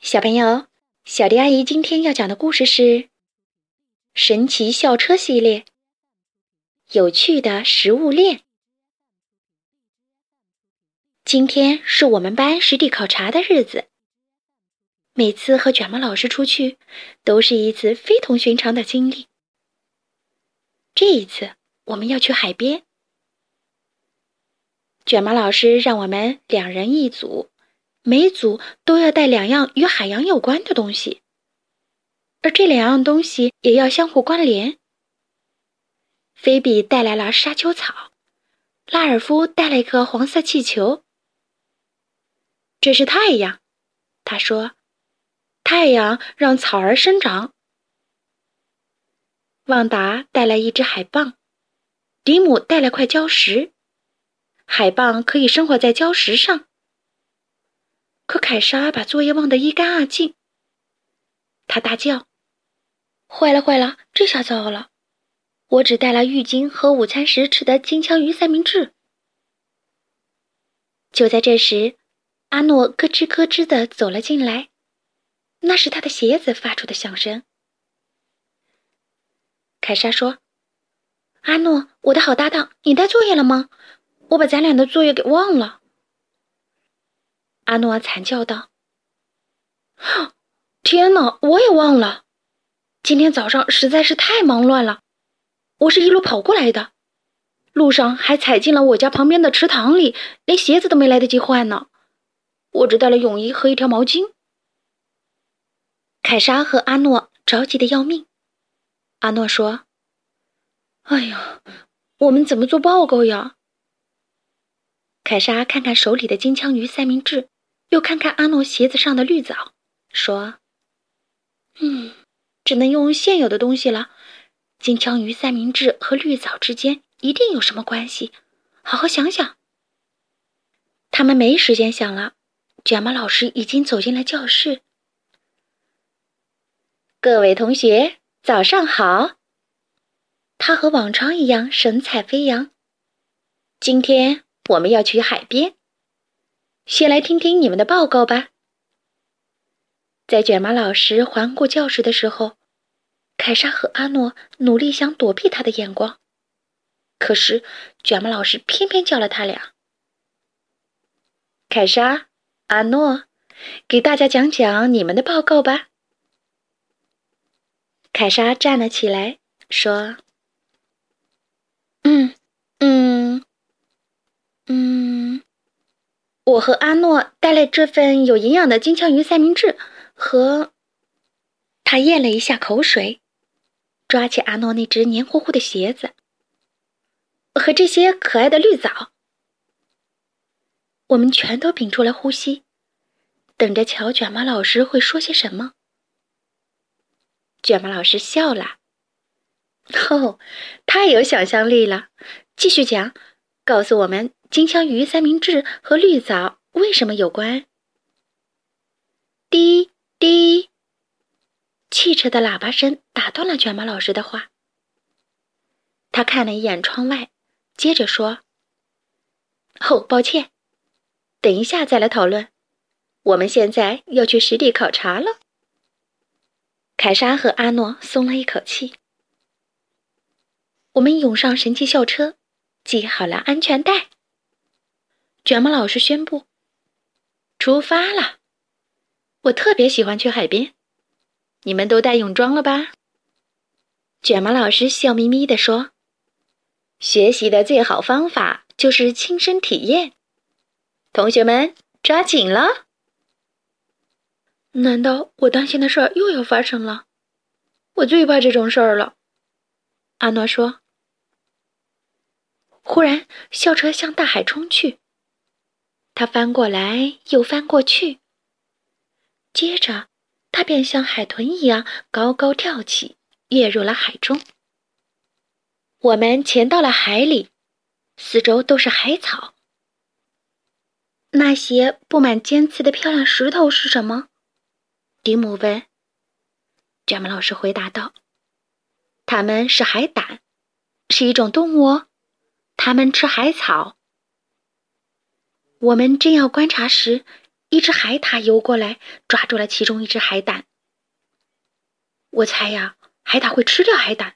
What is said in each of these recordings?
小朋友，小迪阿姨今天要讲的故事是《神奇校车系列》，有趣的食物链。今天是我们班实地考察的日子。每次和卷毛老师出去，都是一次非同寻常的经历。这一次，我们要去海边。卷毛老师让我们两人一组。每组都要带两样与海洋有关的东西，而这两样东西也要相互关联。菲比带来了沙丘草，拉尔夫带了一个黄色气球。这是太阳，他说：“太阳让草儿生长。”旺达带来一只海蚌，迪姆带来块礁石，海蚌可以生活在礁石上。可凯莎把作业忘得一干二净。他大叫：“坏了坏了，这下糟了！我只带了浴巾和午餐时吃的金枪鱼三明治。”就在这时，阿诺咯吱咯吱的走了进来，那是他的鞋子发出的响声。凯莎说：“阿诺，我的好搭档，你带作业了吗？我把咱俩的作业给忘了。”阿诺惨叫道：“天哪，我也忘了！今天早上实在是太忙乱了，我是一路跑过来的，路上还踩进了我家旁边的池塘里，连鞋子都没来得及换呢。我只带了泳衣和一条毛巾。”凯莎和阿诺着急的要命。阿诺说：“哎呀，我们怎么做报告呀？”凯莎看看手里的金枪鱼三明治。又看看阿诺鞋子上的绿藻，说：“嗯，只能用现有的东西了。金枪鱼三明治和绿藻之间一定有什么关系，好好想想。”他们没时间想了，卷毛老师已经走进了教室。各位同学，早上好！他和往常一样神采飞扬。今天我们要去海边。先来听听你们的报告吧。在卷毛老师环顾教室的时候，凯莎和阿诺努力想躲避他的眼光，可是卷毛老师偏偏叫了他俩。凯莎、阿诺，给大家讲讲你们的报告吧。凯莎站了起来，说：“嗯，嗯，嗯。”我和阿诺带了这份有营养的金枪鱼三明治，和他咽了一下口水，抓起阿诺那只黏糊糊的鞋子，和这些可爱的绿藻。我们全都屏住了呼吸，等着瞧卷毛老师会说些什么。卷毛老师笑了，哦，太有想象力了，继续讲，告诉我们。金枪鱼三明治和绿藻为什么有关？滴滴，汽车的喇叭声打断了卷毛老师的话。他看了一眼窗外，接着说：“哦，抱歉，等一下再来讨论。我们现在要去实地考察了。”凯莎和阿诺松了一口气。我们涌上神奇校车，系好了安全带。卷毛老师宣布：“出发了！我特别喜欢去海边。你们都带泳装了吧？”卷毛老师笑眯眯地说：“学习的最好方法就是亲身体验。同学们，抓紧了！难道我担心的事儿又要发生了？我最怕这种事儿了。”阿诺说。忽然，校车向大海冲去。他翻过来又翻过去，接着他便像海豚一样高高跳起，跃入了海中。我们潜到了海里，四周都是海草。那些布满尖刺的漂亮石头是什么？迪姆问。卷毛老师回答道：“它们是海胆，是一种动物哦，它们吃海草。”我们正要观察时，一只海獭游过来，抓住了其中一只海胆。我猜呀，海獭会吃掉海胆。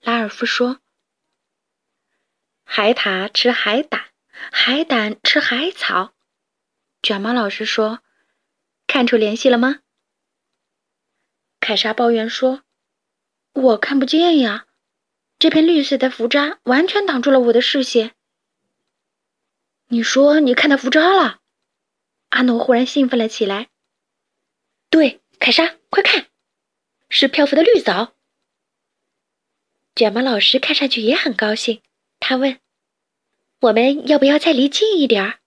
拉尔夫说：“海獭吃海胆，海胆吃海草。”卷毛老师说：“看出联系了吗？”凯莎抱怨说：“我看不见呀，这片绿色的浮渣完全挡住了我的视线。”你说你看到浮渣了？阿诺忽然兴奋了起来。对，凯莎，快看，是漂浮的绿藻。卷毛老师看上去也很高兴，他问：“我们要不要再离近一点儿？”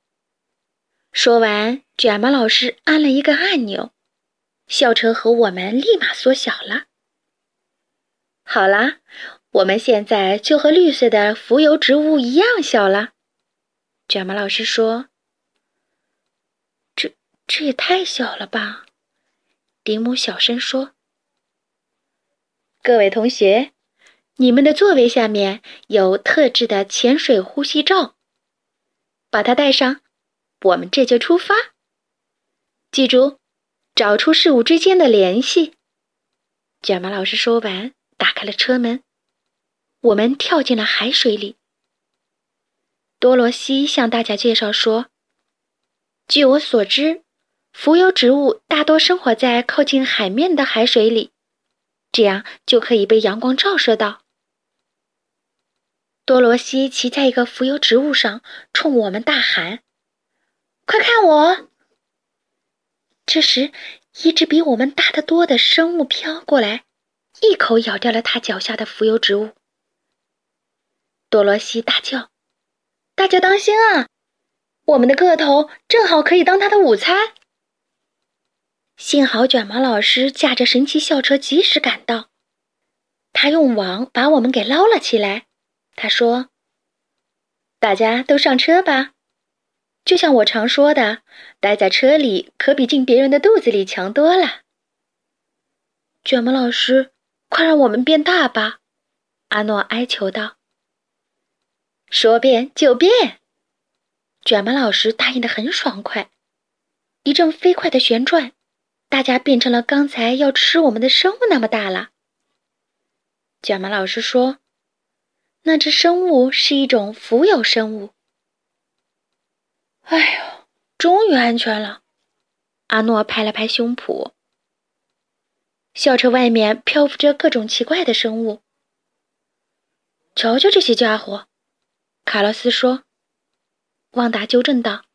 说完，卷毛老师按了一个按钮，校车和我们立马缩小了。好啦，我们现在就和绿色的浮游植物一样小了。卷毛老师说：“这这也太小了吧？”迪姆小声说：“各位同学，你们的座位下面有特制的潜水呼吸罩，把它戴上，我们这就出发。记住，找出事物之间的联系。”卷毛老师说完，打开了车门，我们跳进了海水里。多罗西向大家介绍说：“据我所知，浮游植物大多生活在靠近海面的海水里，这样就可以被阳光照射到。”多罗西骑在一个浮游植物上，冲我们大喊：“快看我！”这时，一只比我们大得多的生物飘过来，一口咬掉了他脚下的浮游植物。多罗西大叫。大家当心啊！我们的个头正好可以当他的午餐。幸好卷毛老师驾着神奇校车及时赶到，他用网把我们给捞了起来。他说：“大家都上车吧。”就像我常说的，待在车里可比进别人的肚子里强多了。卷毛老师，快让我们变大吧！阿诺哀求道。说变就变，卷毛老师答应的很爽快。一阵飞快的旋转，大家变成了刚才要吃我们的生物那么大了。卷毛老师说：“那只生物是一种浮游生物。”哎呦，终于安全了！阿诺拍了拍胸脯。校车外面漂浮着各种奇怪的生物，瞧瞧这些家伙！卡洛斯说：“旺达纠正道，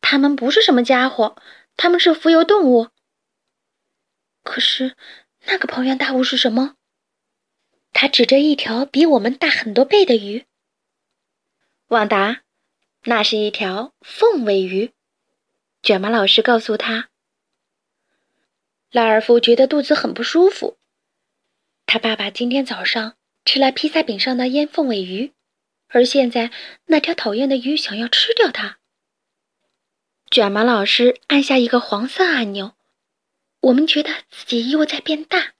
他们不是什么家伙，他们是浮游动物。可是，那个庞然大物是什么？”他指着一条比我们大很多倍的鱼。旺达，那是一条凤尾鱼。卷毛老师告诉他。拉尔夫觉得肚子很不舒服，他爸爸今天早上吃了披萨饼上的腌凤尾鱼。而现在，那条讨厌的鱼想要吃掉它。卷毛老师按下一个黄色按钮，我们觉得自己又在变大。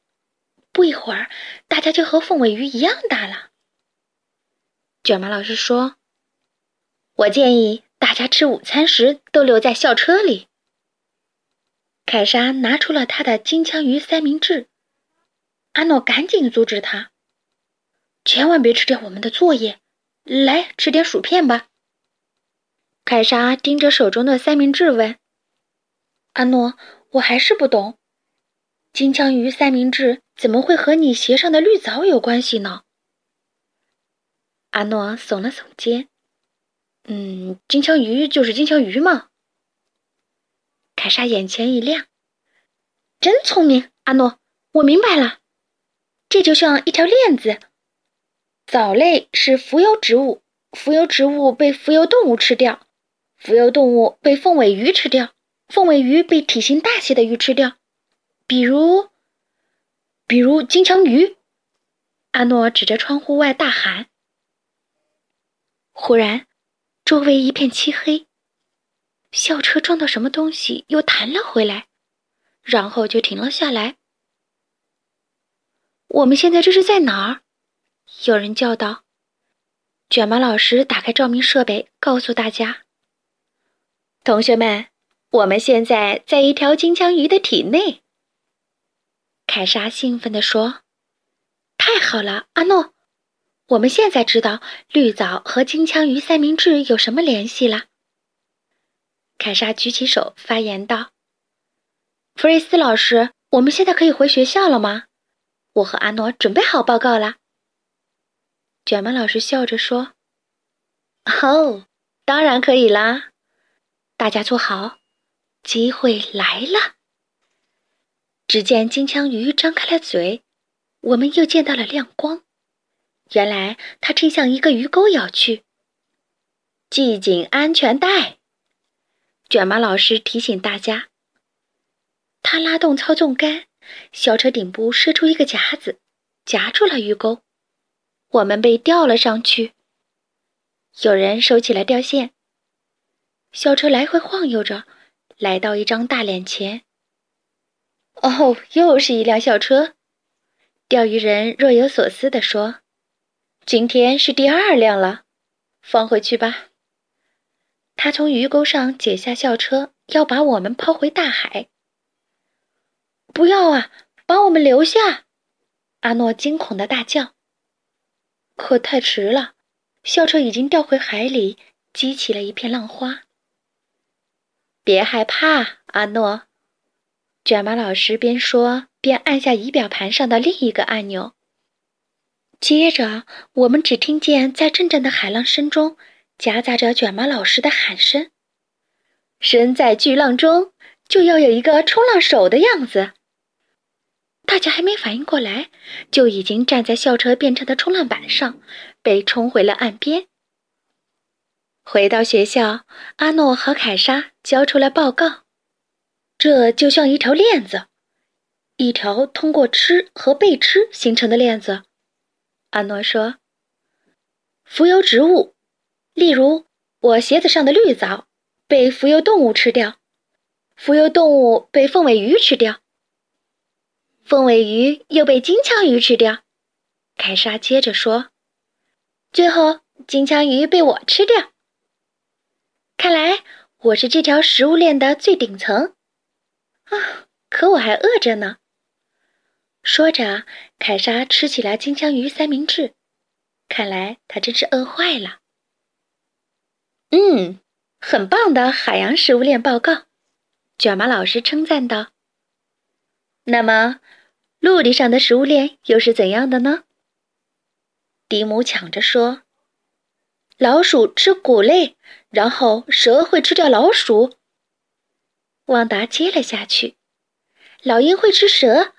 不一会儿，大家就和凤尾鱼一样大了。卷毛老师说：“我建议大家吃午餐时都留在校车里。”凯莎拿出了他的金枪鱼三明治，阿诺赶紧阻止他：“千万别吃掉我们的作业。”来吃点薯片吧。凯莎盯着手中的三明治问：“阿诺，我还是不懂，金枪鱼三明治怎么会和你鞋上的绿藻有关系呢？”阿诺耸了耸肩：“嗯，金枪鱼就是金枪鱼嘛。”凯莎眼前一亮：“真聪明，阿诺，我明白了，这就像一条链子。”藻类是浮游植物，浮游植物被浮游动物吃掉，浮游动物被凤尾鱼吃掉，凤尾鱼被体型大些的鱼吃掉，比如，比如金枪鱼。阿诺指着窗户外大喊。忽然，周围一片漆黑，校车撞到什么东西又弹了回来，然后就停了下来。我们现在这是在哪儿？有人叫道：“卷毛老师，打开照明设备，告诉大家，同学们，我们现在在一条金枪鱼的体内。凯莎兴奋地说：“太好了，阿诺！我们现在知道绿藻和金枪鱼三明治有什么联系了。”凯莎举起手发言道：“弗瑞斯老师，我们现在可以回学校了吗？我和阿诺准备好报告了。”卷毛老师笑着说：“哦，当然可以啦！大家坐好，机会来了。”只见金枪鱼张开了嘴，我们又见到了亮光。原来它正向一个鱼钩咬去。系紧安全带。卷毛老师提醒大家：“他拉动操纵杆，小车顶部伸出一个夹子，夹住了鱼钩。我们被吊了上去。有人收起了吊线。校车来回晃悠着，来到一张大脸前。哦，又是一辆校车。”钓鱼人若有所思地说：“今天是第二辆了，放回去吧。”他从鱼钩上解下校车，要把我们抛回大海。不要啊！把我们留下！阿诺惊恐的大叫。可太迟了，校车已经掉回海里，激起了一片浪花。别害怕，阿诺。卷毛老师边说边按下仪表盘上的另一个按钮。接着，我们只听见在阵阵的海浪声中。夹杂着卷毛老师的喊声，身在巨浪中就要有一个冲浪手的样子。大家还没反应过来，就已经站在校车变成的冲浪板上，被冲回了岸边。回到学校，阿诺和凯莎交出了报告。这就像一条链子，一条通过吃和被吃形成的链子。阿诺说：“浮游植物。”例如，我鞋子上的绿藻被浮游动物吃掉，浮游动物被凤尾鱼吃掉，凤尾鱼又被金枪鱼吃掉。凯莎接着说：“最后，金枪鱼被我吃掉。看来我是这条食物链的最顶层啊！可我还饿着呢。”说着，凯莎吃起了金枪鱼三明治。看来她真是饿坏了。嗯，很棒的海洋食物链报告，卷毛老师称赞道。那么，陆地上的食物链又是怎样的呢？迪姆抢着说：“老鼠吃谷类，然后蛇会吃掉老鼠。”旺达接了下去：“老鹰会吃蛇，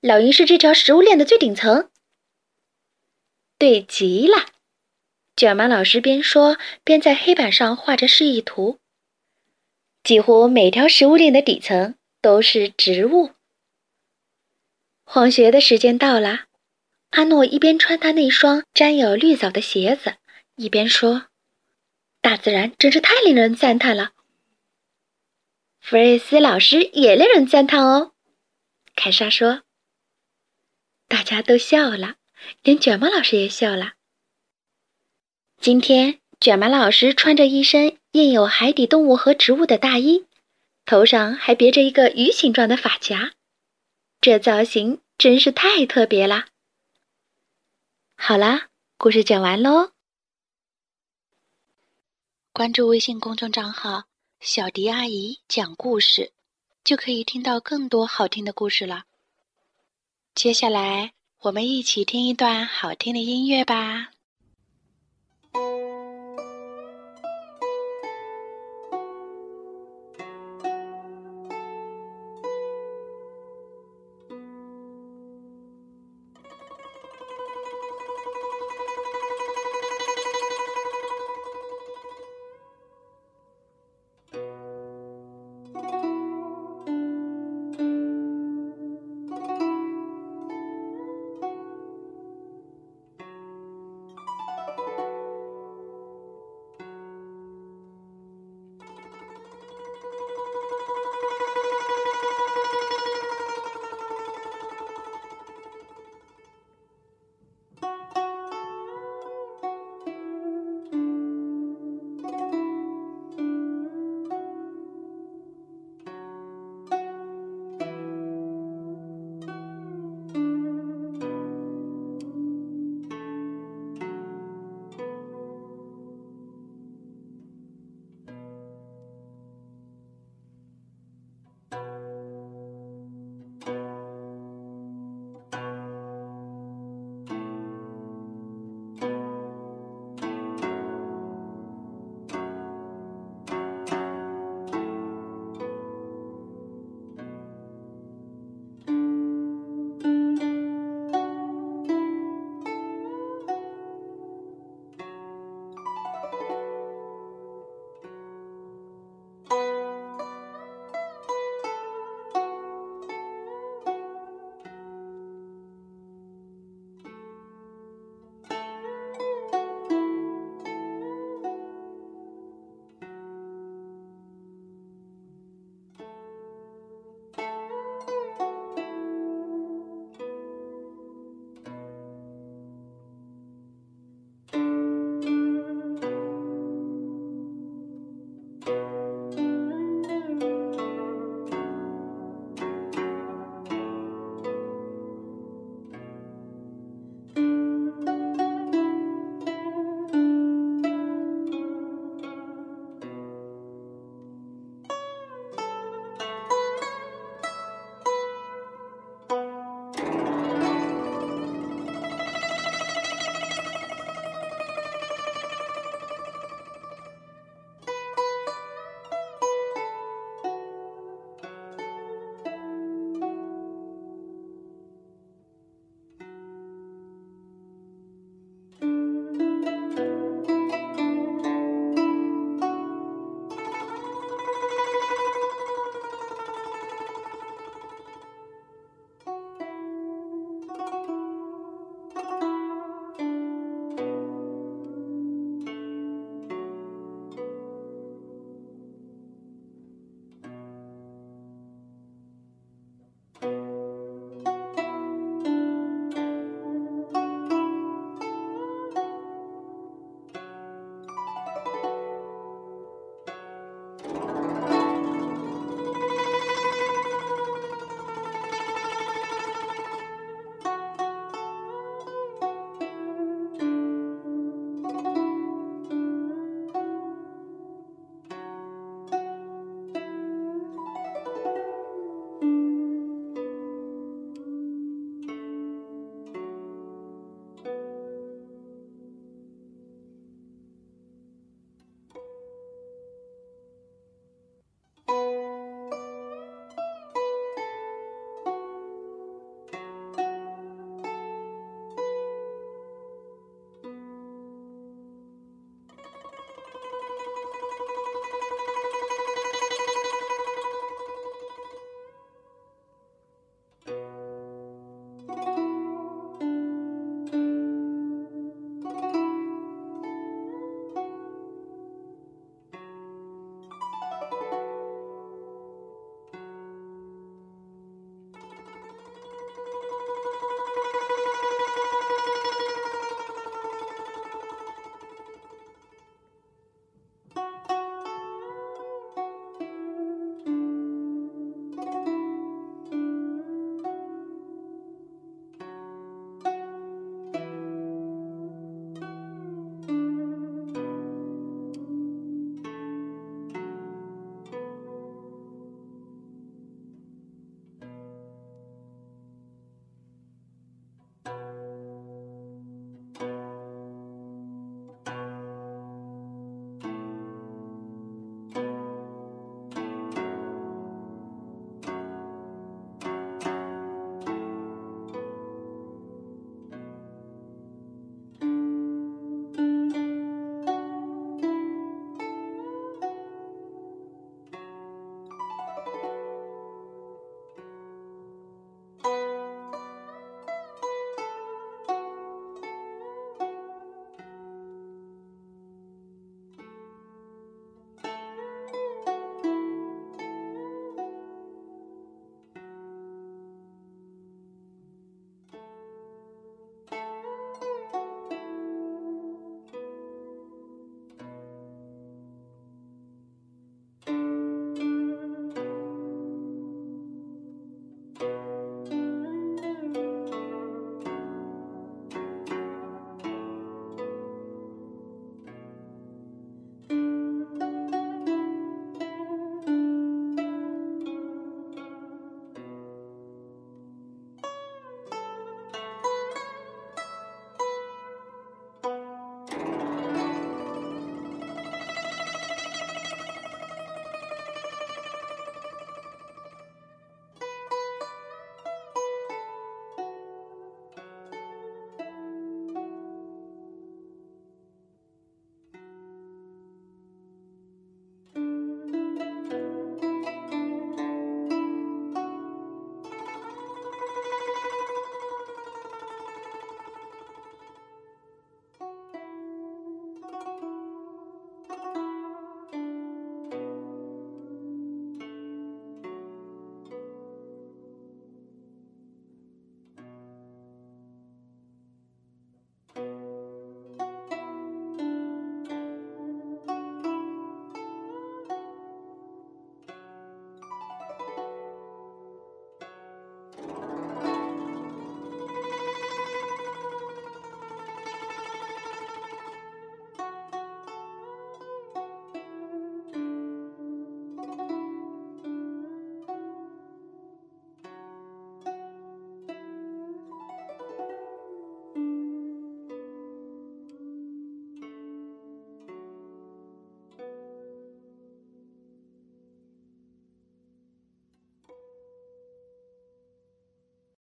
老鹰是这条食物链的最顶层。”对极了。卷毛老师边说边在黑板上画着示意图。几乎每条食物链的底层都是植物。放学的时间到了，阿诺一边穿他那双沾有绿藻的鞋子，一边说：“大自然真是太令人赞叹了。”弗瑞斯老师也令人赞叹哦，凯莎说。大家都笑了，连卷毛老师也笑了。今天，卷毛老师穿着一身印有海底动物和植物的大衣，头上还别着一个鱼形状的发夹，这造型真是太特别了。好啦，故事讲完喽。关注微信公众账号“小迪阿姨讲故事”，就可以听到更多好听的故事了。接下来，我们一起听一段好听的音乐吧。